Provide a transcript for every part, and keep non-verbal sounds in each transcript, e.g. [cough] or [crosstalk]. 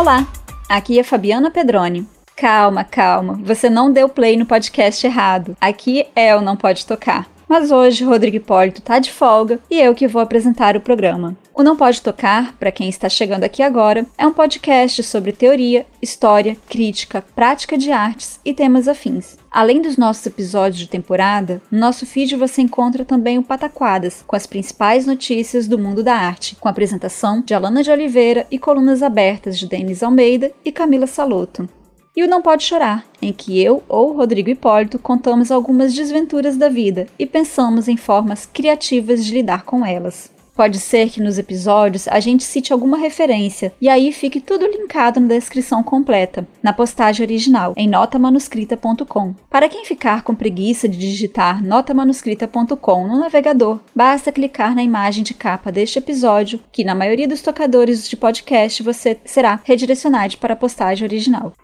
Olá, aqui é Fabiana Pedroni. Calma, calma, você não deu play no podcast errado. Aqui é o Não Pode Tocar. Mas hoje Rodrigo Hipólito tá de folga e eu que vou apresentar o programa. O Não Pode Tocar, para quem está chegando aqui agora, é um podcast sobre teoria, história, crítica, prática de artes e temas afins. Além dos nossos episódios de temporada, no nosso feed você encontra também o Pataquadas, com as principais notícias do mundo da arte, com apresentação de Alana de Oliveira e colunas abertas de Denis Almeida e Camila Saloto. E o Não Pode Chorar, em que eu ou Rodrigo Hipólito contamos algumas desventuras da vida e pensamos em formas criativas de lidar com elas. Pode ser que nos episódios a gente cite alguma referência e aí fique tudo linkado na descrição completa, na postagem original, em notamanuscrita.com. Para quem ficar com preguiça de digitar notamanuscrita.com no navegador, basta clicar na imagem de capa deste episódio, que na maioria dos tocadores de podcast você será redirecionado para a postagem original.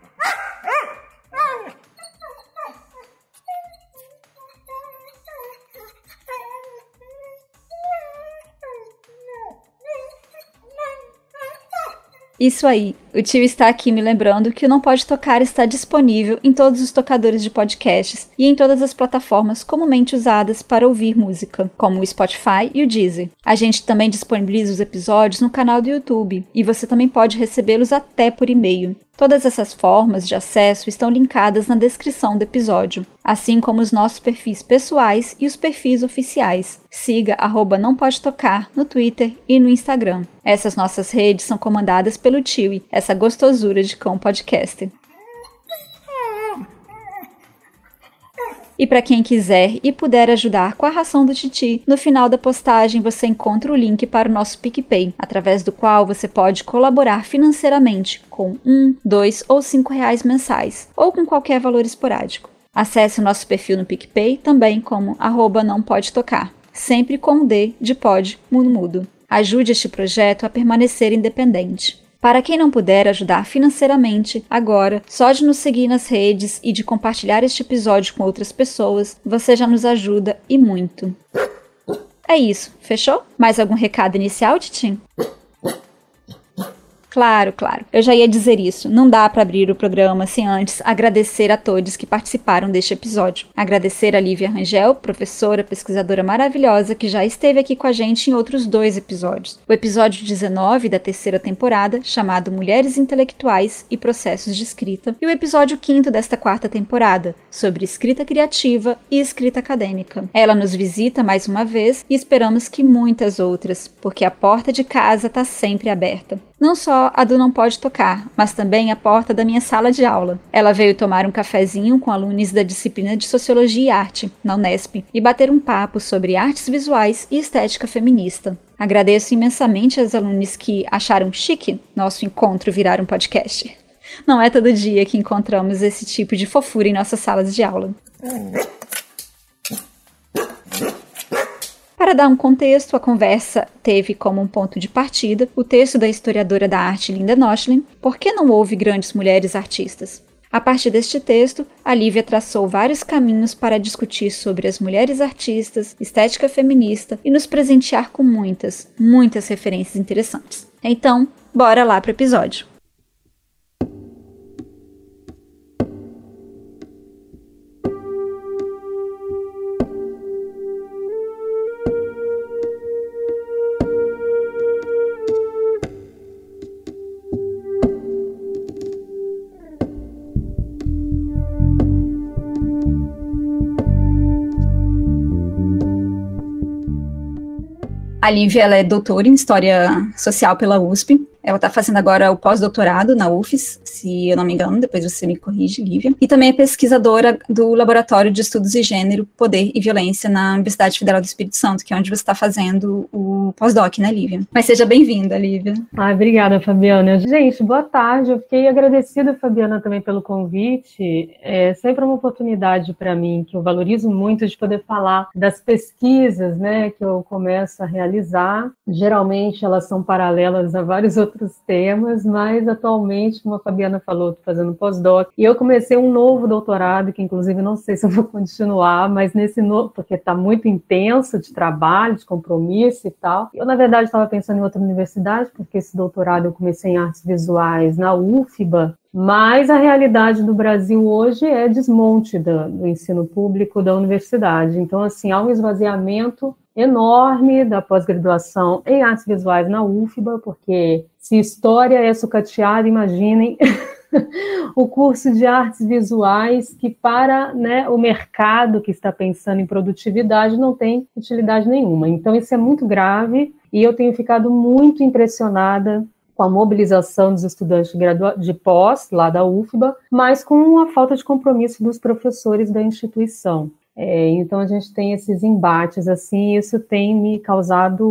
Isso aí, o tio está aqui me lembrando que o Não Pode Tocar está disponível em todos os tocadores de podcasts e em todas as plataformas comumente usadas para ouvir música, como o Spotify e o Deezer. A gente também disponibiliza os episódios no canal do YouTube e você também pode recebê-los até por e-mail. Todas essas formas de acesso estão linkadas na descrição do episódio, assim como os nossos perfis pessoais e os perfis oficiais. Siga arroba não pode tocar no Twitter e no Instagram. Essas nossas redes são comandadas pelo Tiwi, gostosura de cão podcaster. E para quem quiser e puder ajudar com a ração do Titi, no final da postagem você encontra o link para o nosso PicPay, através do qual você pode colaborar financeiramente com um, dois ou cinco reais mensais, ou com qualquer valor esporádico. Acesse o nosso perfil no PicPay também como arroba não pode tocar, sempre com o D de pod mudo mudo. Ajude este projeto a permanecer independente. Para quem não puder ajudar financeiramente, agora, só de nos seguir nas redes e de compartilhar este episódio com outras pessoas, você já nos ajuda e muito. É isso, fechou? Mais algum recado inicial, Titim? Claro, claro. Eu já ia dizer isso. Não dá para abrir o programa sem antes agradecer a todos que participaram deste episódio. Agradecer a Lívia Rangel, professora, pesquisadora maravilhosa que já esteve aqui com a gente em outros dois episódios. O episódio 19 da terceira temporada, chamado Mulheres Intelectuais e Processos de Escrita, e o episódio 5 desta quarta temporada, sobre escrita criativa e escrita acadêmica. Ela nos visita mais uma vez e esperamos que muitas outras, porque a porta de casa está sempre aberta. Não só a do Não Pode Tocar, mas também a porta da minha sala de aula. Ela veio tomar um cafezinho com alunos da disciplina de Sociologia e Arte, na Unesp, e bater um papo sobre artes visuais e estética feminista. Agradeço imensamente aos alunos que acharam chique nosso encontro virar um podcast. Não é todo dia que encontramos esse tipo de fofura em nossas salas de aula. Para dar um contexto, a conversa teve como um ponto de partida o texto da historiadora da arte Linda Nochlin, Por que não houve grandes mulheres artistas? A partir deste texto, a Lívia traçou vários caminhos para discutir sobre as mulheres artistas, estética feminista e nos presentear com muitas, muitas referências interessantes. Então, bora lá para o episódio. A Lívia ela é doutora em História Social pela USP. Ela está fazendo agora o pós-doutorado na UFES, se eu não me engano, depois você me corrige, Lívia. E também é pesquisadora do Laboratório de Estudos de Gênero, Poder e Violência na Universidade Federal do Espírito Santo, que é onde você está fazendo o pós-doc, né, Lívia? Mas seja bem-vinda, Lívia. Ah, obrigada, Fabiana. Gente, boa tarde. Eu fiquei agradecida, Fabiana, também pelo convite. É sempre uma oportunidade para mim, que eu valorizo muito de poder falar das pesquisas, né, que eu começo a realizar. Geralmente elas são paralelas a vários [laughs] outros temas, mas atualmente, como a Fabiana falou, estou fazendo pós-doc. E eu comecei um novo doutorado, que inclusive não sei se eu vou [laughs] continuar, mas nesse novo, porque está muito intenso de trabalho, de compromisso e tal. Eu, na verdade, estava pensando em outra universidade, porque esse doutorado eu comecei em artes visuais na UFBA, mas a realidade do Brasil hoje é desmonte do, do ensino público da universidade. Então, assim, há um esvaziamento enorme da pós-graduação em artes visuais na UFBA, porque se história é sucateada, imaginem [laughs] o curso de artes visuais que para né, o mercado que está pensando em produtividade não tem utilidade nenhuma. Então isso é muito grave e eu tenho ficado muito impressionada com a mobilização dos estudantes de, de pós lá da UFBA, mas com a falta de compromisso dos professores da instituição. É, então a gente tem esses embates assim, isso tem me causado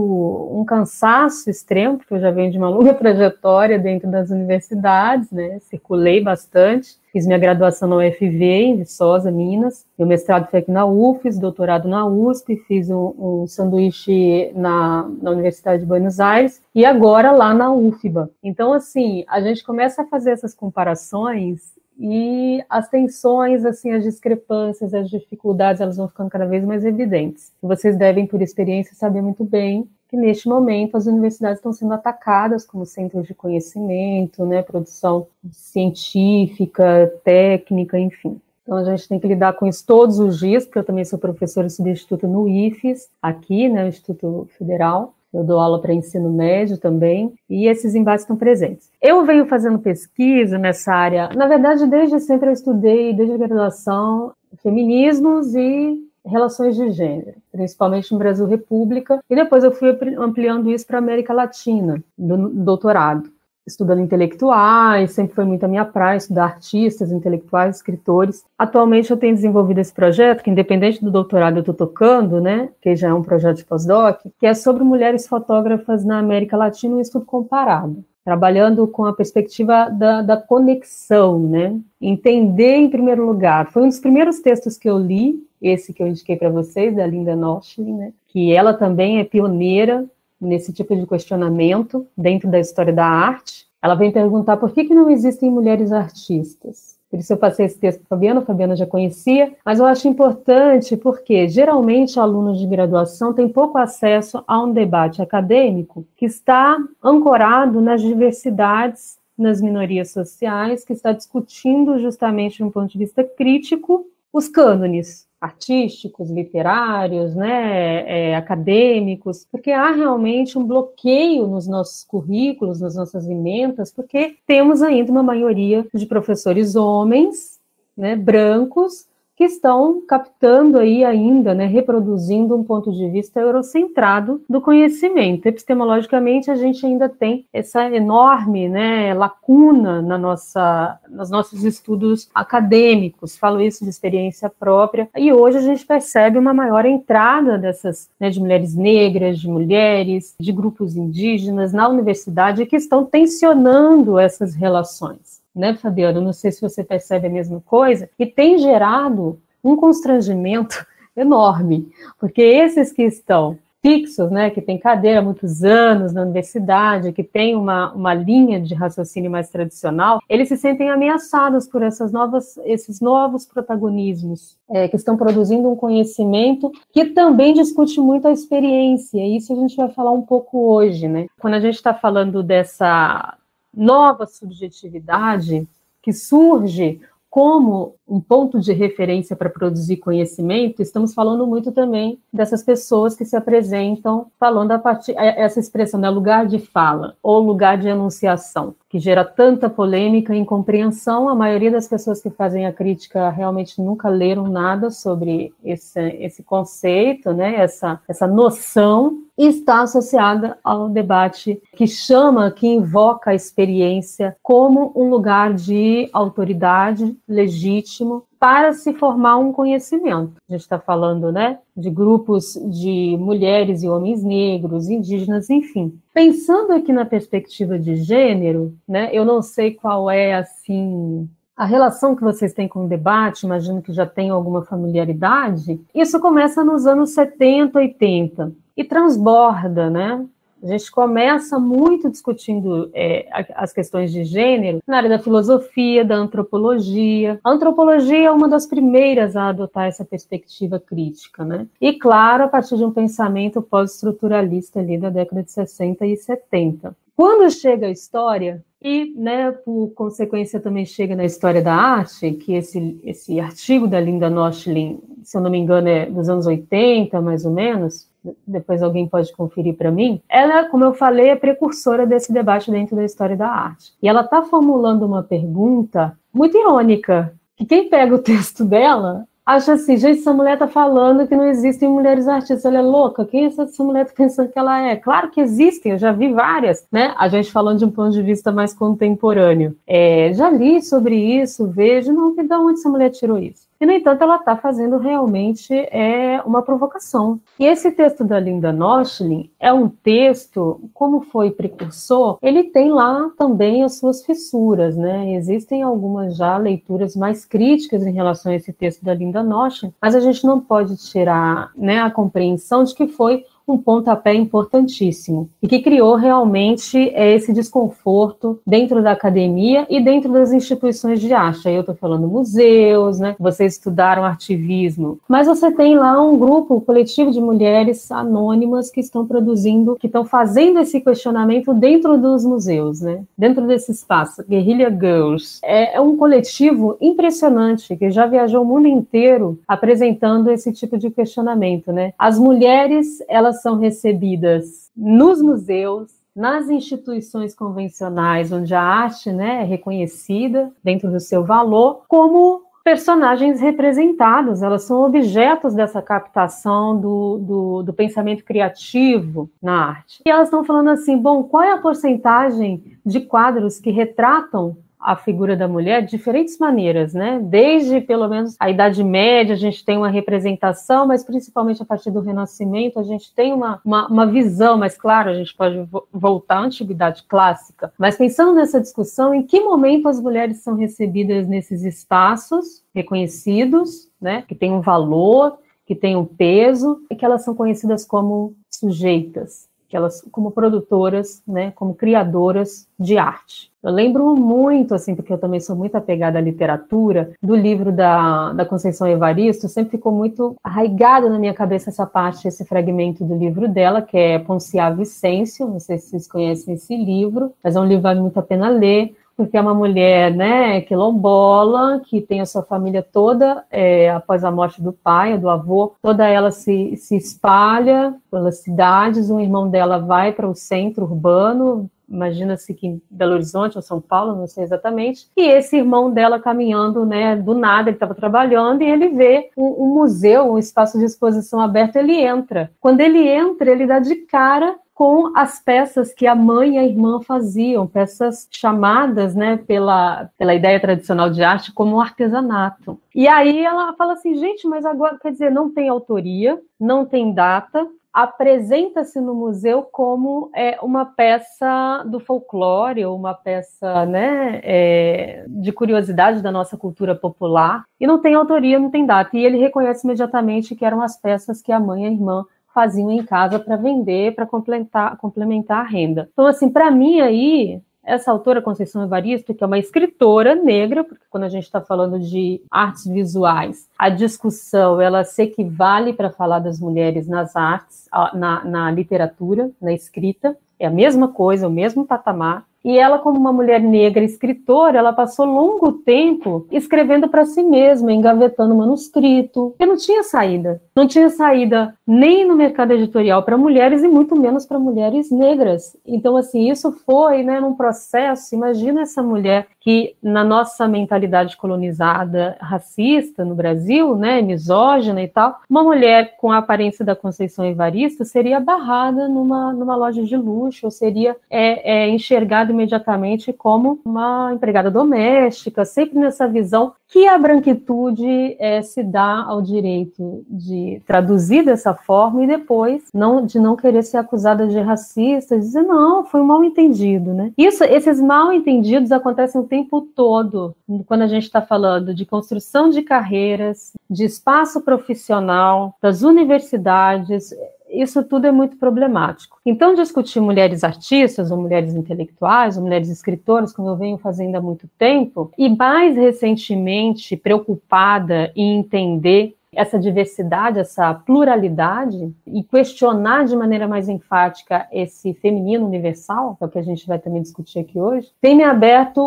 um cansaço extremo, porque eu já venho de uma [laughs] longa trajetória dentro das universidades, né? Circulei bastante, fiz minha graduação na UFV, em Viçosa, Minas, meu mestrado foi aqui na UFES, doutorado na USP, fiz um, um sanduíche na, na Universidade de Buenos Aires e agora lá na UFBA. Então, assim, a gente começa a fazer essas comparações e as tensões, assim, as discrepâncias, as dificuldades, elas vão ficando cada vez mais evidentes. Vocês devem, por experiência, saber muito bem que neste momento as universidades estão sendo atacadas como centros de conhecimento, né, produção científica, técnica, enfim. Então a gente tem que lidar com isso todos os dias, porque eu também sou professora substituta no IFES, aqui, né, Instituto Federal, eu dou aula para ensino médio também, e esses embates estão presentes. Eu venho fazendo pesquisa nessa área, na verdade, desde sempre eu estudei, desde a graduação, feminismos e relações de gênero, principalmente no Brasil República, e depois eu fui ampliando isso para a América Latina, no doutorado estudando intelectuais, sempre foi muito a minha praia estudar artistas, intelectuais, escritores. Atualmente eu tenho desenvolvido esse projeto, que independente do doutorado eu estou tocando, né, que já é um projeto de pós-doc, que é sobre mulheres fotógrafas na América Latina, um estudo comparado. Trabalhando com a perspectiva da, da conexão, né? Entender em primeiro lugar. Foi um dos primeiros textos que eu li, esse que eu indiquei para vocês, da Linda Noschli, né? Que ela também é pioneira nesse tipo de questionamento dentro da história da arte. Ela vem perguntar por que, que não existem mulheres artistas. Por isso eu passei esse texto para Fabiana, a Fabiana já conhecia, mas eu acho importante porque geralmente alunos de graduação têm pouco acesso a um debate acadêmico que está ancorado nas diversidades, nas minorias sociais, que está discutindo justamente de um ponto de vista crítico os cânones artísticos, literários, né, é, acadêmicos, porque há realmente um bloqueio nos nossos currículos, nas nossas emendas, porque temos ainda uma maioria de professores homens, né, brancos, que estão captando aí ainda, né, reproduzindo um ponto de vista eurocentrado do conhecimento. Epistemologicamente, a gente ainda tem essa enorme, né, lacuna na nossa, nos nossos estudos acadêmicos. Falo isso de experiência própria. E hoje a gente percebe uma maior entrada dessas, né, de mulheres negras, de mulheres, de grupos indígenas na universidade que estão tensionando essas relações né, Fabiano? Não sei se você percebe a mesma coisa, e tem gerado um constrangimento [laughs] enorme, porque esses que estão fixos, né, que tem cadeira há muitos anos na universidade, que tem uma, uma linha de raciocínio mais tradicional, eles se sentem ameaçados por essas novas, esses novos protagonismos é, que estão produzindo um conhecimento que também discute muito a experiência. E isso a gente vai falar um pouco hoje, né? Quando a gente está falando dessa nova subjetividade que surge como um ponto de referência para produzir conhecimento, estamos falando muito também dessas pessoas que se apresentam falando a partir é, essa expressão, né, lugar de fala ou lugar de enunciação, que gera tanta polêmica e incompreensão. A maioria das pessoas que fazem a crítica realmente nunca leram nada sobre esse, esse conceito, né, essa, essa noção está associada ao debate que chama, que invoca a experiência como um lugar de autoridade legítimo para se formar um conhecimento. A gente está falando, né, de grupos de mulheres e homens negros, indígenas, enfim. Pensando aqui na perspectiva de gênero, né, eu não sei qual é assim a relação que vocês têm com o debate, imagino que já tem alguma familiaridade. Isso começa nos anos 70, 80 e transborda, né? A gente começa muito discutindo é, as questões de gênero na área da filosofia, da antropologia. A antropologia é uma das primeiras a adotar essa perspectiva crítica, né? E, claro, a partir de um pensamento pós-estruturalista ali da década de 60 e 70. Quando chega a história, e, né, por consequência, também chega na história da arte, que esse, esse artigo da Linda Nostlin, se eu não me engano, é dos anos 80, mais ou menos, depois alguém pode conferir para mim, ela, como eu falei, é precursora desse debate dentro da história da arte. E ela está formulando uma pergunta muito irônica, que quem pega o texto dela acha assim, gente, essa mulher tá falando que não existem mulheres artistas, ela é louca, quem é essa mulher tá pensando que ela é? Claro que existem, eu já vi várias, né? A gente falando de um ponto de vista mais contemporâneo. É, já li sobre isso, vejo, não, da onde essa mulher tirou isso? E, no entanto, ela está fazendo realmente é, uma provocação. E esse texto da Linda Nostlin é um texto, como foi precursor, ele tem lá também as suas fissuras, né? Existem algumas já leituras mais críticas em relação a esse texto da Linda Nostlin, mas a gente não pode tirar né, a compreensão de que foi um pontapé importantíssimo e que criou realmente é, esse desconforto dentro da academia e dentro das instituições de arte. Aí eu estou falando museus, né? Vocês estudaram artivismo, mas você tem lá um grupo, um coletivo de mulheres anônimas que estão produzindo, que estão fazendo esse questionamento dentro dos museus, né? Dentro desse espaço, Guerrilla Girls é, é um coletivo impressionante que já viajou o mundo inteiro apresentando esse tipo de questionamento, né? As mulheres elas elas são recebidas nos museus, nas instituições convencionais, onde a arte né, é reconhecida dentro do seu valor, como personagens representados, elas são objetos dessa captação do, do, do, pensamento criativo na arte. E elas estão falando assim: bom, qual é a porcentagem de quadros que retratam a figura da mulher de diferentes maneiras, né? Desde pelo menos a Idade Média, a gente tem uma representação, mas principalmente a partir do Renascimento, a gente tem uma, uma, uma visão, mas claro, a gente pode voltar à Antiguidade Clássica. Mas pensando nessa discussão, em que momento as mulheres são recebidas nesses espaços reconhecidos, né? Que tem um valor, que tem um peso, e que elas são conhecidas como sujeitas, que elas como produtoras, né, como criadoras de arte. Eu lembro muito, assim, porque eu também sou muito apegada à literatura, do livro da, da Conceição Evaristo, sempre ficou muito arraigado na minha cabeça essa parte, esse fragmento do livro dela, que é Ponciá Vicêncio, não sei se vocês conhecem esse livro, mas é um livro que vale muito a pena ler, porque é uma mulher, né, quilombola, que tem a sua família toda, é, após a morte do pai, do avô, toda ela se, se espalha pelas cidades, um irmão dela vai para o centro urbano, imagina-se que em Belo Horizonte ou São Paulo, não sei exatamente, e esse irmão dela caminhando, né, do nada, ele estava trabalhando e ele vê um, um, museu, um espaço de exposição aberto, ele entra. Quando ele entra, ele dá de cara com as peças que a mãe e a irmã faziam, peças chamadas, né, pela, pela ideia tradicional de arte como artesanato. E aí ela fala assim, gente, mas agora, quer dizer, não tem autoria, não tem data, apresenta-se no museu como é, uma peça do folclore, ou uma peça né, é, de curiosidade da nossa cultura popular, e não tem autoria, não tem data. E ele reconhece imediatamente que eram as peças que a mãe e a irmã faziam em casa para vender, para complementar, complementar a renda. Então, assim, para mim aí, essa autora, Conceição Evaristo, que é uma escritora negra, porque quando a gente está falando de artes visuais, a discussão ela se equivale para falar das mulheres nas artes, na, na literatura, na escrita, é a mesma coisa, o mesmo patamar. E ela, como uma mulher negra escritora, ela passou longo tempo escrevendo para si mesma, engavetando manuscrito, porque não tinha saída. Não tinha saída nem no mercado editorial para mulheres e muito menos para mulheres negras. Então, assim, isso foi, né, num processo. Imagina essa mulher que, na nossa mentalidade colonizada, racista no Brasil, né, misógina e tal, uma mulher com a aparência da Conceição Evaristo seria barrada numa, numa loja de luxo, ou seria é, é, enxergada imediatamente como uma empregada doméstica, sempre nessa visão que a branquitude é, se dá ao direito de traduzir dessa forma e depois não, de não querer ser acusada de racista, dizer não, foi um mal entendido, né? Isso, esses mal entendidos acontecem o tempo todo quando a gente está falando de construção de carreiras, de espaço profissional, das universidades isso tudo é muito problemático. Então, discutir mulheres artistas, ou mulheres intelectuais, ou mulheres escritoras, como eu venho fazendo há muito tempo, e mais recentemente preocupada em entender essa diversidade, essa pluralidade e questionar de maneira mais enfática esse feminino universal, que é o que a gente vai também discutir aqui hoje, tem me aberto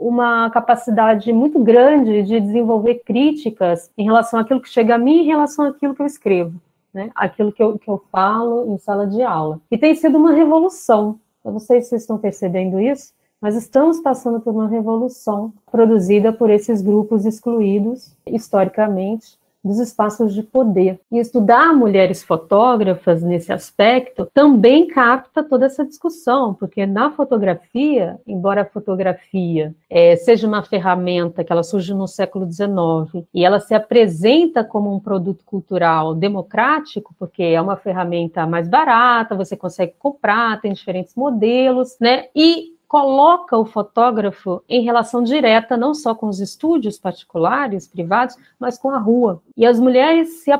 uma capacidade muito grande de desenvolver críticas em relação àquilo que chega a mim, em relação àquilo que eu escrevo né, aquilo que eu, que eu falo em sala de aula. E tem sido uma revolução. Eu não sei se vocês estão percebendo isso, mas estamos passando por uma revolução produzida por esses grupos excluídos historicamente dos espaços de poder. E estudar mulheres fotógrafas nesse aspecto também capta toda essa discussão, porque na fotografia, embora a fotografia é, seja uma ferramenta que ela surge no século XIX e ela se apresenta como um produto cultural democrático, porque é uma ferramenta mais barata, você consegue comprar, tem diferentes modelos, né? E coloca o fotógrafo em relação direta não só com os estúdios particulares, privados, mas com a rua. E as mulheres se,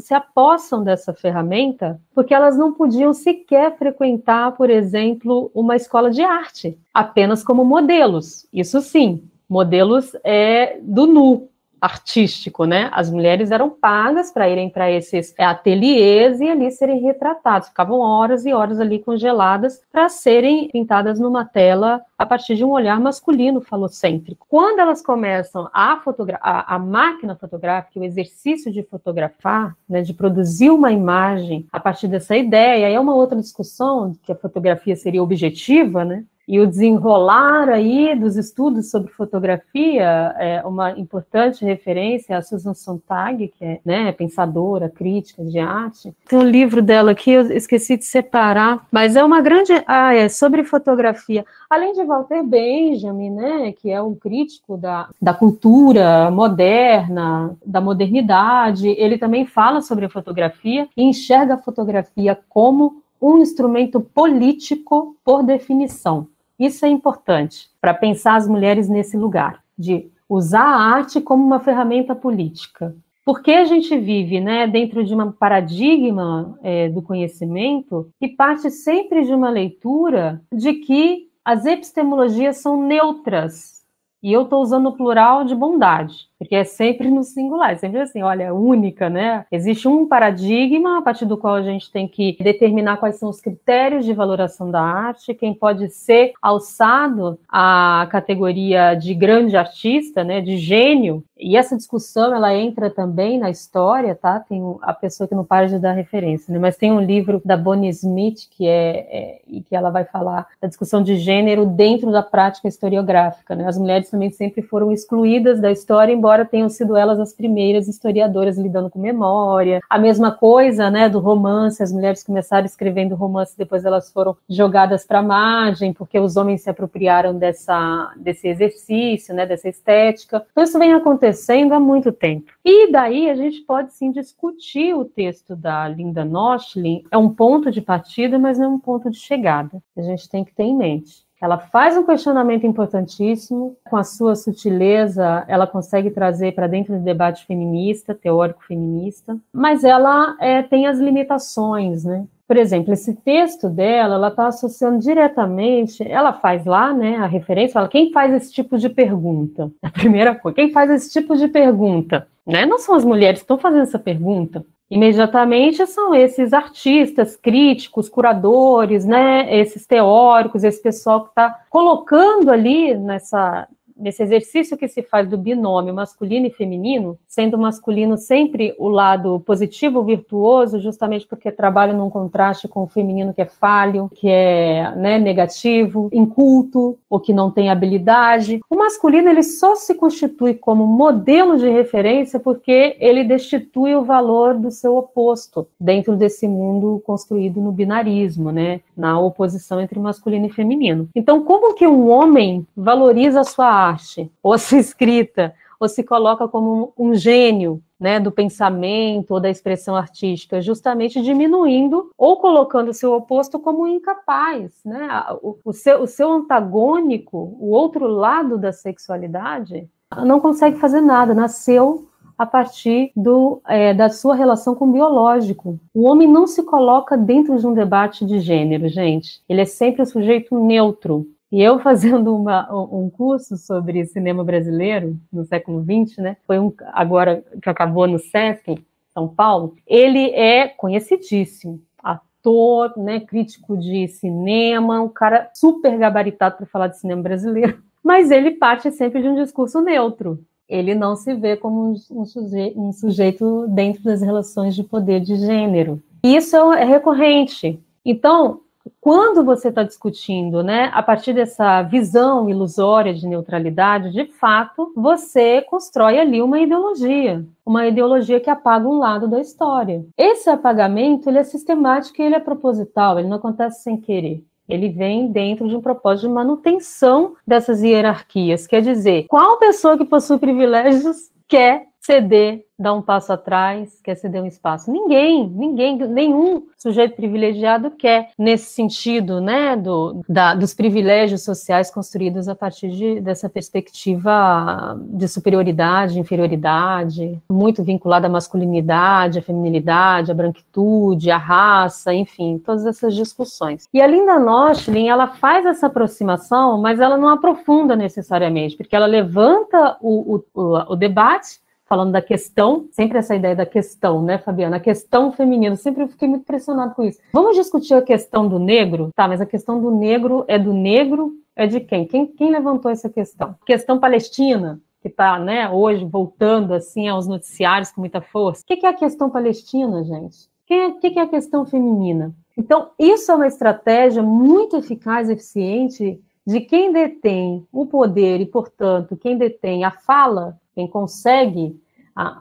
se apossam dessa ferramenta porque elas não podiam sequer frequentar, por exemplo, uma escola de arte, apenas como modelos. Isso sim, modelos é do nu, artístico, né? As mulheres eram pagas para irem para esses ateliês e ali serem retratadas, ficavam horas e horas ali congeladas para serem pintadas numa tela a partir de um olhar masculino falocêntrico. Quando elas começam a fotografar, a, a, máquina fotográfica, o exercício de fotografar, né, de produzir uma imagem a partir dessa ideia, aí é uma outra discussão que a fotografia seria objetiva, né? E o desenrolar aí dos estudos sobre fotografia, é uma importante referência a Susan Sontag, que é né, pensadora, crítica de arte. Tem um livro dela aqui, eu esqueci de separar, mas é uma grande. Ah, é sobre fotografia. Além de Walter Benjamin, né, que é um crítico da, da cultura moderna, da modernidade, ele também fala sobre a fotografia e enxerga a fotografia como um instrumento político por definição. Isso é importante para pensar as mulheres nesse lugar, de usar a arte como uma ferramenta política. Porque a gente vive né, dentro de um paradigma é, do conhecimento que parte sempre de uma leitura de que as epistemologias são neutras. E eu estou usando o plural de bondade porque é sempre no singular, é sempre assim, olha, é única, né? Existe um paradigma a partir do qual a gente tem que determinar quais são os critérios de valoração da arte, quem pode ser alçado à categoria de grande artista, né, de gênio. E essa discussão ela entra também na história, tá? Tem a pessoa que não para de dar referência, né? Mas tem um livro da Bonnie Smith que é, é e que ela vai falar da discussão de gênero dentro da prática historiográfica, né? As mulheres também sempre foram excluídas da história, embora embora tenham sido elas as primeiras historiadoras lidando com memória. A mesma coisa, né, do romance, as mulheres começaram escrevendo romance, depois elas foram jogadas para a margem, porque os homens se apropriaram dessa, desse exercício, né, dessa estética. Então isso vem acontecendo há muito tempo. E daí a gente pode sim discutir o texto da Linda Nostlin, é um ponto de partida, mas não é um ponto de chegada. A gente tem que ter em mente. Ela faz um questionamento importantíssimo, com a sua sutileza, ela consegue trazer para dentro do debate feminista, teórico feminista, mas ela é, tem as limitações, né? Por exemplo, esse texto dela, ela está associando diretamente, ela faz lá, né, a referência, fala, quem faz esse tipo de pergunta? [laughs] A primeira coisa, quem faz esse tipo de pergunta? Né? Não são as mulheres que estão fazendo essa pergunta, imediatamente são esses artistas, críticos, curadores, né, esses teóricos, esse pessoal que está colocando ali nessa nesse exercício que se faz do binômio masculino e feminino, sendo masculino sempre o lado positivo, virtuoso, justamente porque trabalha num contraste com o feminino que é falho, que é né, negativo, inculto, ou que não tem habilidade. O masculino ele só se constitui como modelo de referência porque ele destitui o valor do seu oposto dentro desse mundo construído no binarismo, né, na oposição entre masculino e feminino. Então, como que um homem valoriza a sua arte? ou a sua escrita, ou se coloca como um, gênio né, do pensamento ou da expressão artística, justamente diminuindo ou colocando seu oposto como incapaz. Né? O, o, seu, o seu antagônico, o outro lado da sexualidade, não consegue fazer nada, nasceu a partir do, é, da sua relação com o biológico. O homem não se coloca dentro de um debate de gênero, gente. Ele é sempre um sujeito neutro. E eu fazendo uma, um curso sobre cinema brasileiro no século XX, né? Foi um agora que acabou no Sesc, São Paulo. Ele é conhecidíssimo, ator, né? Crítico de cinema, um cara super gabaritado para falar de cinema brasileiro. [laughs] Mas ele parte sempre de um discurso neutro. Ele não se vê como um, sujeito, um sujeito dentro das relações de poder de gênero. Isso é recorrente. Então, quando você está discutindo, né, a partir dessa visão ilusória de neutralidade, de fato, você constrói ali uma ideologia, uma ideologia que apaga um lado da história. Esse apagamento ele é sistemático ele é proposital, ele não acontece sem querer. Ele vem dentro de um propósito de manutenção dessas hierarquias. Quer dizer, qual pessoa que possui privilégios quer ceder, dar um passo atrás, quer ceder um espaço. Ninguém, ninguém, nenhum sujeito privilegiado quer nesse sentido, né, do, da, dos privilégios sociais construídos a partir de, dessa perspectiva de superioridade, inferioridade, muito vinculada à masculinidade, à feminilidade, à branquitude, à raça, enfim, todas essas discussões. E a Linda Nostlin, ela faz essa aproximação, mas ela não aprofunda necessariamente, porque ela levanta o, o, o debate falando da questão, sempre essa ideia da questão, né, Fabiana? A questão feminina, sempre eu fiquei muito impressionado com isso. Vamos discutir a questão do negro? Tá, mas a questão do negro é do negro, é de quem? Quem, quem levantou essa questão? Questão palestina, que está né, hoje voltando assim aos noticiários com muita força. O que é a questão palestina, gente? O que é a questão feminina? Então, isso é uma estratégia muito eficaz eficiente de quem detém o poder e, portanto, quem detém a fala quem consegue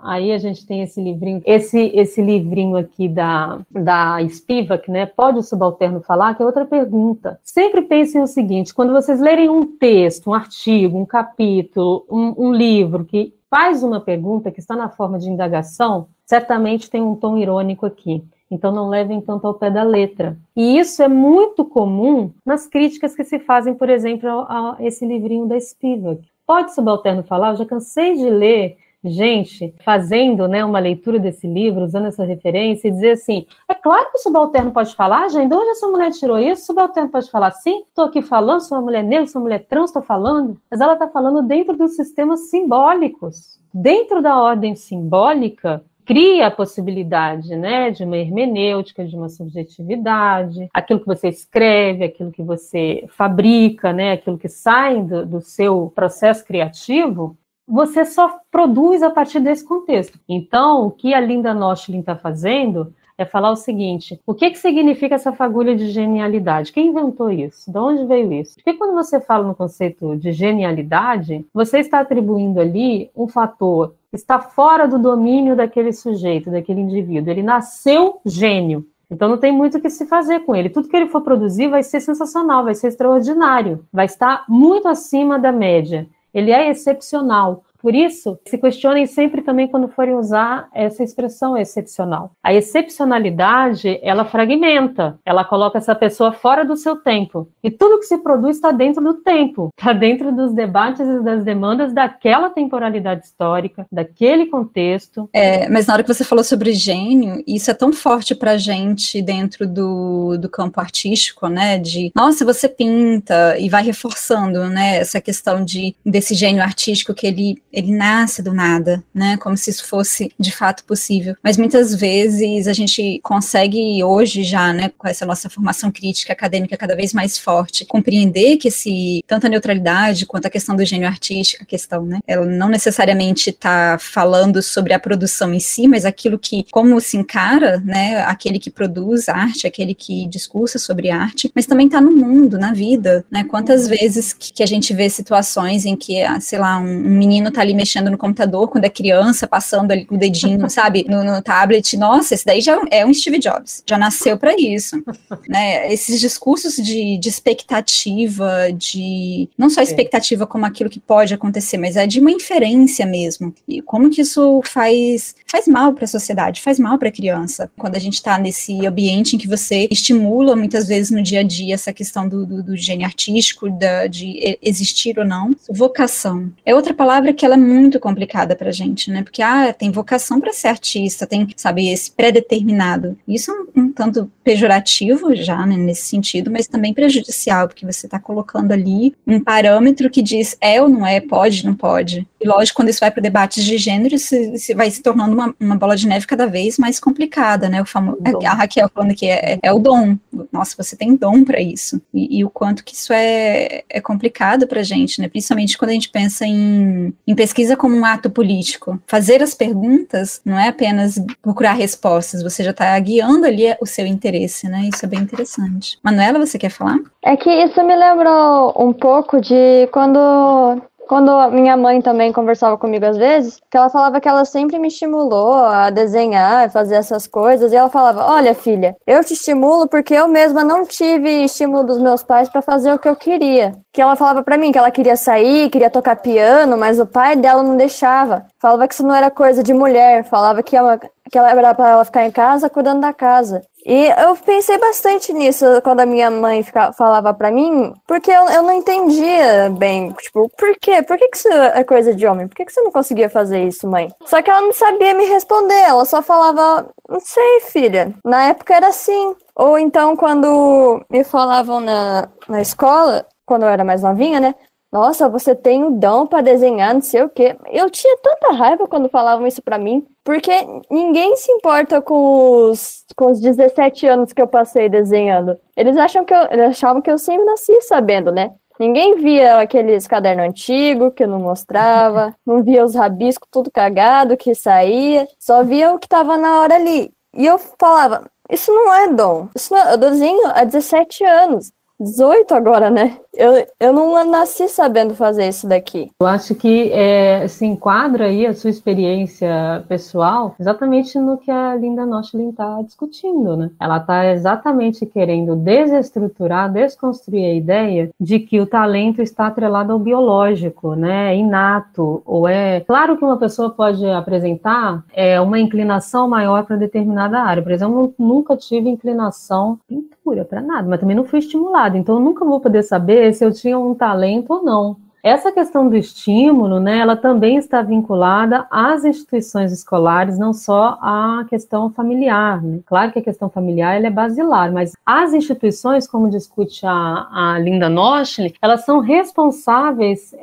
aí a gente tem esse livrinho, esse, esse livrinho aqui da, da Spivak, né? Pode o subalterno falar? Que é outra pergunta. Sempre pensem o seguinte: quando vocês lerem um texto, um artigo, um capítulo, um, um livro que faz uma pergunta que está na forma de indagação, certamente tem um tom irônico aqui. Então não levem tanto ao pé da letra. E isso é muito comum nas críticas que se fazem, por exemplo, a, a esse livrinho da Spivak. Pode subalterno falar? Eu já cansei de ler gente fazendo né, uma leitura desse livro, usando essa referência, e dizer assim: é claro que o subalterno pode falar, já, de onde essa mulher tirou isso? O subalterno pode falar sim, estou aqui falando, sou uma mulher negra, sou uma mulher trans, estou falando, mas ela está falando dentro dos sistemas simbólicos. Dentro da ordem simbólica, cria a possibilidade né, de uma hermenêutica, de uma subjetividade, aquilo que você escreve, aquilo que você fabrica, né, aquilo que sai do, do seu processo criativo, você só produz a partir desse contexto. Então, o que a Linda Nostlin está fazendo é falar o seguinte: o que, que significa essa fagulha de genialidade? Quem inventou isso? De onde veio isso? Porque quando você fala no conceito de genialidade, você está atribuindo ali um fator que está fora do domínio daquele sujeito, daquele indivíduo. Ele nasceu gênio. Então não tem muito o que se fazer com ele. Tudo que ele for produzir vai ser sensacional, vai ser extraordinário, vai estar muito acima da média. Ele é excepcional. Por isso, se questionem sempre também quando forem usar essa expressão excepcional. A excepcionalidade, ela fragmenta, ela coloca essa pessoa fora do seu tempo. E tudo que se produz está dentro do tempo, [laughs] está dentro dos debates e das demandas daquela temporalidade histórica, daquele contexto. É, mas na hora que você falou sobre gênio, isso é tão forte para gente dentro do, do campo artístico, né? De, nossa, você pinta e vai reforçando, né? Essa questão de desse gênio artístico que ele ele nasce do nada, né? Como se isso fosse de fato possível. Mas muitas vezes a gente consegue hoje já, né, com essa nossa formação crítica acadêmica cada vez mais forte, compreender que esse tanto a neutralidade quanto a questão do gênio artístico, a questão, né, ela não necessariamente está falando sobre a produção em si, mas aquilo que como se encara, né, aquele que produz arte, aquele que discursa sobre arte, mas também está no mundo, na vida, né? Quantas vezes que, que a gente vê situações em que, ah, sei lá, um, um menino tá ali mexendo no computador quando é criança, passando ali com o dedinho, [laughs] sabe, no, no, tablet. Nossa, esse daí já é um Steve Jobs, já nasceu para isso. [laughs] né? Esses discursos de, de, expectativa, de não só expectativa como aquilo que pode acontecer, mas é de uma inferência mesmo. E como que isso faz faz mal para a sociedade, faz mal para a criança. Quando a gente está nesse ambiente em que você estimula muitas vezes no dia a dia essa questão do, do, do gênio artístico, da, de existir ou não, vocação. É outra palavra que ela é muito complicada pra gente, né? Porque, ah, tem vocação para ser artista, tem, sabe, esse pré-determinado. Isso é um, um, tanto pejorativo já, né, nesse sentido, mas também prejudicial, porque você está colocando ali um parâmetro que diz é ou não é, pode, não pode. E lógico, quando isso vai para debates de gênero, isso, isso, vai se tornando uma, uma, bola de neve cada vez mais complicada, né? O famoso, a Raquel falando que é, é, é o dom. Nossa, você tem dom para isso. E, e, o quanto que isso é, é complicado para gente, né? Principalmente quando a gente pensa em, em pesquisa como um ato político. Fazer as perguntas não é apenas procurar respostas, você já está guiando ali o seu interesse, né? Isso é bem interessante. Manuela, você quer falar? É que isso me lembrou um pouco de quando quando minha mãe também conversava comigo às vezes, que ela falava que ela sempre me estimulou a desenhar, fazer essas coisas, e ela falava: "Olha, filha, eu te estimulo porque eu mesma não tive estímulo dos meus pais para fazer o que eu queria". Que ela falava para mim que ela queria sair, queria tocar piano, mas o pai dela não deixava. Falava que isso não era coisa de mulher, falava que ela, que ela era para ela ficar em casa cuidando da casa. E eu pensei bastante nisso quando a minha mãe fica, falava para mim, porque eu, eu não entendia bem, tipo, por quê? Por que, que isso é coisa de homem? Por que, que você não conseguia fazer isso, mãe? Só que ela não sabia me responder, ela só falava, não sei, filha. Na época era assim. Ou então, quando me falavam na, na escola, quando eu era mais novinha, né? Nossa, você tem o dom para desenhar, não sei o quê. Eu tinha tanta raiva quando falavam isso para mim, porque ninguém se importa com os, com os 17 anos que eu passei desenhando. Eles acham que eu, eles achavam que eu sempre nasci sabendo, né? Ninguém via aqueles cadernos antigos que eu não mostrava, [laughs] não via os rabiscos tudo cagado que saía, só via o que estava na hora ali. E eu falava, isso não é dom. Isso não é, eu desenho há 17 anos. 18 agora, né? Eu, eu não nasci sabendo fazer isso daqui. Eu acho que é, se enquadra aí a sua experiência pessoal exatamente no que a Linda Nochlin está discutindo, né? Ela está exatamente querendo desestruturar, desconstruir a ideia de que o talento está atrelado ao biológico, né? Inato, ou é... Claro que uma pessoa pode apresentar é, uma inclinação maior para determinada área. Por exemplo, eu nunca tive inclinação pintura para nada, mas também não fui estimulada então eu nunca vou poder saber se eu tinha um talento ou não. Essa questão do estímulo, né, ela também está vinculada às instituições escolares, não só à questão familiar. Né? Claro que a questão familiar ela é basilar, mas as instituições, como discute a, a Linda Noschle, elas são responsáveis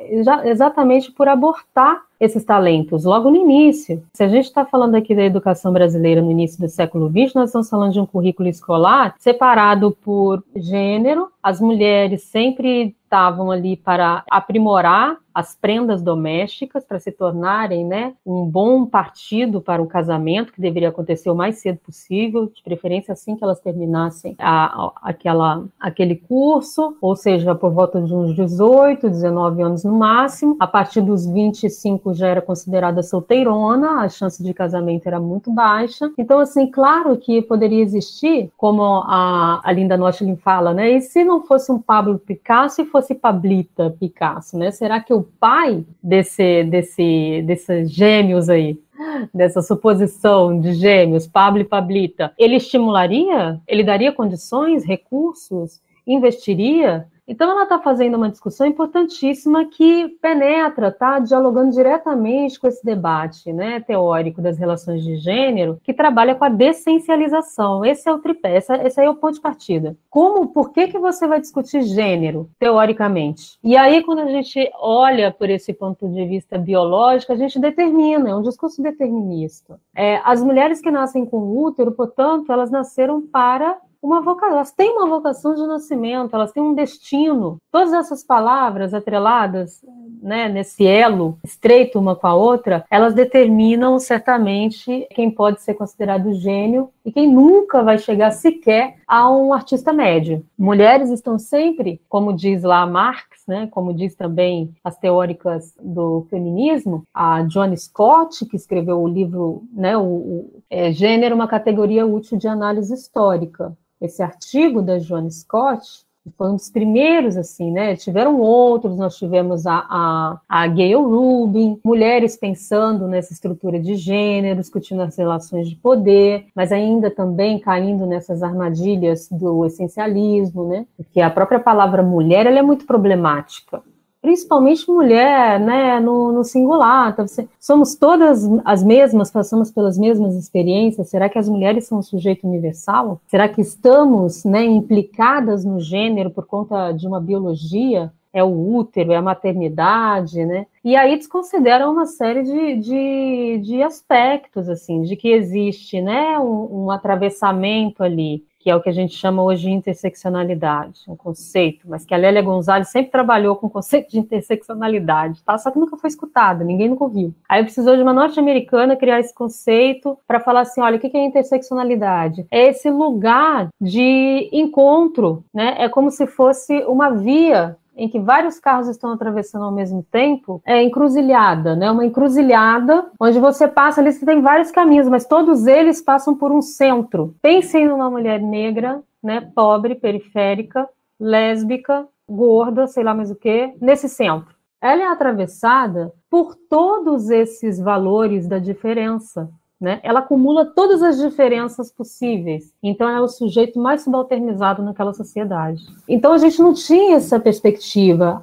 exatamente por abortar esses talentos logo no início. Se a gente está falando aqui da educação brasileira no início do século XX, nós estamos falando de um currículo escolar separado por gênero. As mulheres sempre estavam ali para aprimorar as prendas domésticas para se tornarem né, um bom partido para o casamento, que deveria acontecer o mais cedo possível, de preferência assim que elas terminassem a, a, aquela, aquele curso, ou seja, por volta de uns 18, 19 anos no máximo. A partir dos 25 já era considerada solteirona, a chance de casamento era muito baixa. Então, assim, claro que poderia existir, como a, a Linda Nochlin fala, né? E se não fosse um Pablo Picasso e fosse Pablita Picasso, né? Será que o pai desse, desse, desses gêmeos aí, dessa suposição de gêmeos, Pablo e Pablita, ele estimularia? Ele daria condições, recursos? Investiria? Então, ela está fazendo uma discussão importantíssima que penetra, está dialogando diretamente com esse debate né, teórico das relações de gênero, que trabalha com a dessencialização. Esse é o tripé, esse, esse é o ponto de partida. Como, por que, que você vai discutir gênero, teoricamente? E aí, quando a gente olha por esse ponto de vista biológico, a gente determina, é um discurso determinista. É, as mulheres que nascem com útero, portanto, elas nasceram para uma vocação, elas têm uma vocação de nascimento, elas têm um destino. Todas essas palavras atreladas, né, nesse elo estreito uma com a outra, elas determinam certamente quem pode ser considerado gênio e quem nunca vai chegar sequer a um artista médio. Mulheres estão sempre, como diz lá Marx, né, como diz também as teóricas do feminismo, a Joan Scott, que escreveu o livro, né, o, o é, Gênero, uma categoria útil de análise histórica esse artigo da Joan Scott foi um dos primeiros, assim, né? Tiveram outros, nós tivemos a, a, a Gayle Rubin, mulheres pensando nessa estrutura de gênero, discutindo as relações de poder, mas ainda também caindo nessas armadilhas do essencialismo, né? Porque a própria palavra mulher, ela é muito problemática principalmente mulher, né, no, no singular. Você, somos todas as mesmas, passamos pelas mesmas experiências. Será que as mulheres são um sujeito universal? Será que estamos, né, implicadas no gênero por conta de uma biologia? É o útero, é a maternidade, né? E aí desconsideram uma série de, de, de aspectos, assim, de que existe, né, um, um atravessamento ali que é o que a gente chama hoje de interseccionalidade, um conceito, mas que a Lélia Gonzalez sempre trabalhou com o conceito de interseccionalidade, tá? Só que nunca foi escutado, ninguém nunca ouviu. Aí precisou de uma norte-americana criar esse conceito para falar assim, olha, o que é interseccionalidade? É esse lugar de encontro, né? É como se fosse uma via em que vários carros estão atravessando ao mesmo tempo, é encruzilhada, né? Uma encruzilhada onde você passa ali, você tem vários caminhos, mas todos eles passam por um centro. Pensem numa mulher negra, né? Pobre, periférica, lésbica, gorda, sei lá mais o que, nesse centro. Ela é atravessada por todos esses valores da diferença, né? Ela acumula todas as diferenças possíveis. Então, é o sujeito mais subalternizado naquela sociedade. Então, a gente não tinha essa perspectiva.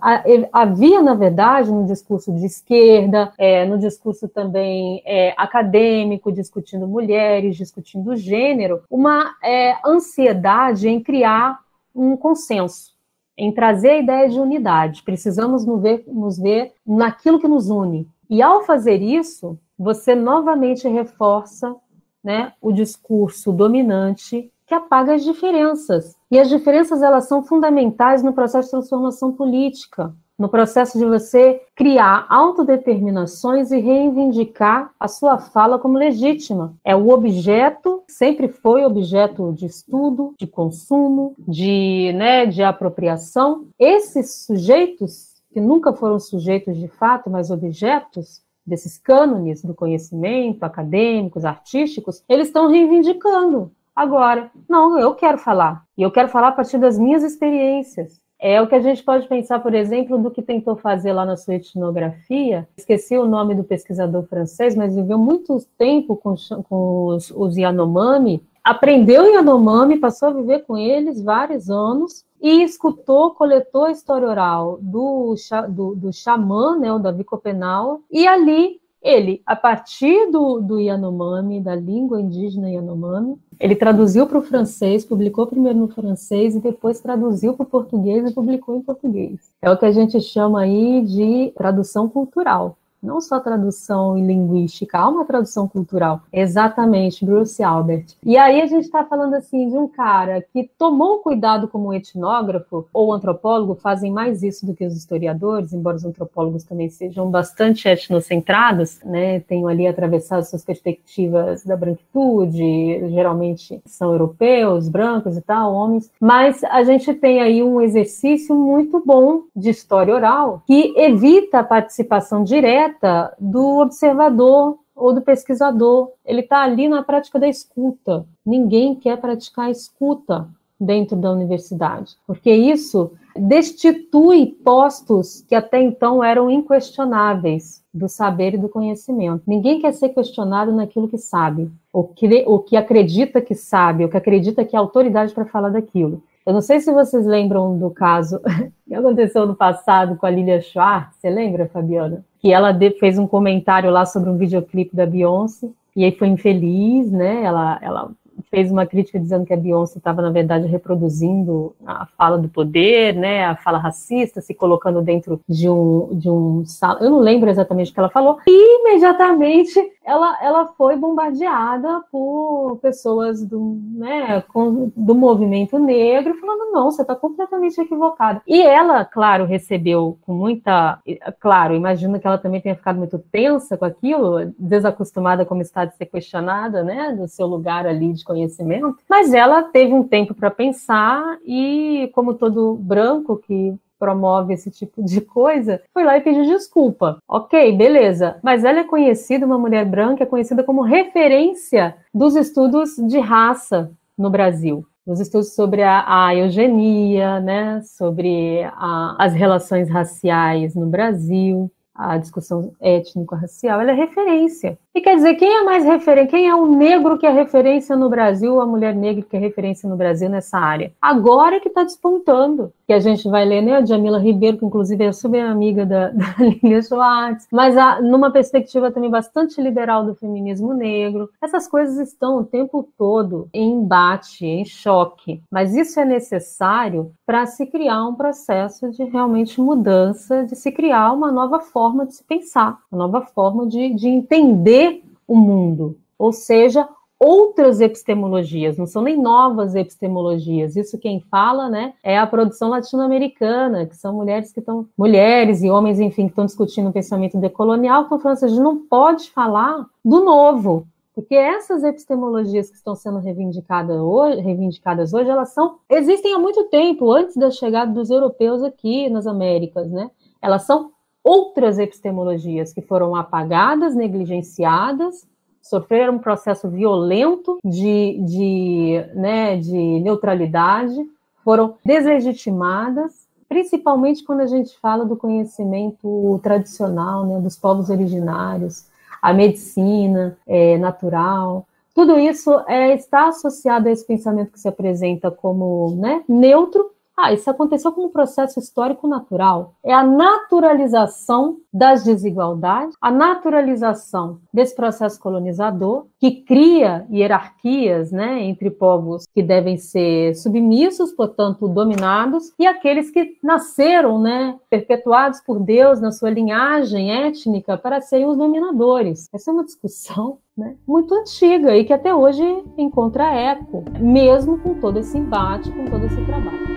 Havia, na verdade, no discurso de esquerda, é, no discurso também é, acadêmico, discutindo mulheres, discutindo gênero, uma é, ansiedade em criar um consenso em trazer a ideia de unidade. Precisamos nos ver, nos ver naquilo que nos une. E ao fazer isso, você novamente reforça né, o discurso dominante que apaga as diferenças. E as diferenças elas são fundamentais no processo de transformação política, no processo de você criar autodeterminações e reivindicar a sua fala como legítima. É o objeto, sempre foi objeto de estudo, de consumo, de, né, de apropriação. Esses sujeitos, que nunca foram sujeitos de fato, mas objetos, desses cânones do conhecimento, acadêmicos, artísticos, eles estão reivindicando. Agora, não, eu quero falar. E eu quero falar a partir das minhas experiências. É o que a gente pode pensar, por exemplo, do que tentou fazer lá na sua etnografia. Esqueci o nome do pesquisador francês, mas viveu muito tempo com, com os, os Yanomami. Aprendeu Yanomami, passou a viver com eles vários anos e escutou, coletou a história oral do, do, do xamã, né, o Davi Copenau, e ali ele, a partir do, do Yanomami, da língua indígena Yanomami, ele traduziu para o francês, publicou primeiro no francês e depois traduziu para o português e publicou em português. É o que a gente chama aí de tradução cultural não só tradução linguística, há uma tradução cultural. Exatamente, Bruce Albert. E aí a gente está falando assim de um cara que tomou cuidado como etnógrafo ou antropólogo, fazem mais isso do que os historiadores, embora os antropólogos também sejam bastante etnocentrados, né? Tenham ali atravessado suas perspectivas da branquitude, geralmente são europeus, brancos e tal, homens, mas a gente tem aí um exercício muito bom de história oral que evita a participação direta direta do observador ou do pesquisador. Ele está ali na prática da escuta. Ninguém quer praticar escuta dentro da universidade, porque isso destitui postos que até então eram inquestionáveis do saber e do conhecimento. Ninguém quer ser questionado naquilo que sabe, ou que, ou que acredita que sabe, ou que acredita que é autoridade para falar daquilo. Eu não sei se vocês lembram do caso [laughs] que aconteceu no passado com a Lilia Schwartz. Você lembra, Fabiana? Que ela fez um comentário lá sobre um videoclipe da Beyoncé e aí foi infeliz, né? Ela, ela fez uma crítica dizendo que a Beyoncé estava, na verdade, reproduzindo a fala do poder, né, a fala racista, se colocando dentro de um, de um Eu não lembro exatamente o que ela falou. E imediatamente ela, ela foi bombardeada por pessoas do, né, com, do movimento negro, falando: não, você está completamente equivocada. E ela, claro, recebeu com muita. Claro, imagino que ela também tenha ficado muito tensa com aquilo, desacostumada como está de ser questionada, né, do seu lugar ali de conhecimento, mas ela teve um tempo para pensar e, como todo branco que promove esse tipo de coisa, foi lá e pediu desculpa. Ok, beleza. Mas ela é conhecida, uma mulher branca, é conhecida como referência dos estudos de raça no Brasil. Os estudos sobre a, a eugenia, né, sobre a, as relações raciais no Brasil a discussão étnico-racial, ela é referência. E quer dizer, quem é mais referência? Quem é o negro que é referência no Brasil, a mulher negra que é referência no Brasil nessa área? Agora que está despontando. Que a gente vai ler, né? A Jamila Ribeiro, que inclusive é super amiga da, [laughs] da Lilia Schwartz, mas a, numa perspectiva também bastante liberal do feminismo negro. Essas coisas estão o tempo todo em embate, em choque. Mas isso é necessário para se criar um processo de realmente mudança, de se criar uma nova forma de se pensar, uma nova forma de, de entender o mundo. Ou seja, outras epistemologias, não são nem novas epistemologias. Isso quem fala, né, é a produção latino-americana, que são mulheres que estão, mulheres e homens, enfim, que estão discutindo o pensamento decolonial, estão assim, a gente não pode falar do novo, porque essas epistemologias que estão sendo reivindicadas hoje, reivindicadas hoje, elas são existem há muito tempo, antes da chegada dos europeus aqui nas Américas, né? Elas são outras epistemologias que foram apagadas, negligenciadas, sofreram um processo violento de, de, né, de neutralidade, foram deslegitimadas, principalmente quando a gente fala do conhecimento tradicional, né, dos povos originários, a medicina é, natural. Tudo isso é, está associado a esse pensamento que se apresenta como né, neutro, ah, isso aconteceu como um processo histórico natural. É a naturalização das desigualdades, a naturalização desse processo colonizador que cria hierarquias né, entre povos que devem ser submissos, portanto dominados, e aqueles que nasceram, né, perpetuados por Deus na sua linhagem étnica para serem os dominadores. Essa é uma discussão né, muito antiga e que até hoje encontra eco, mesmo com todo esse embate, com todo esse trabalho.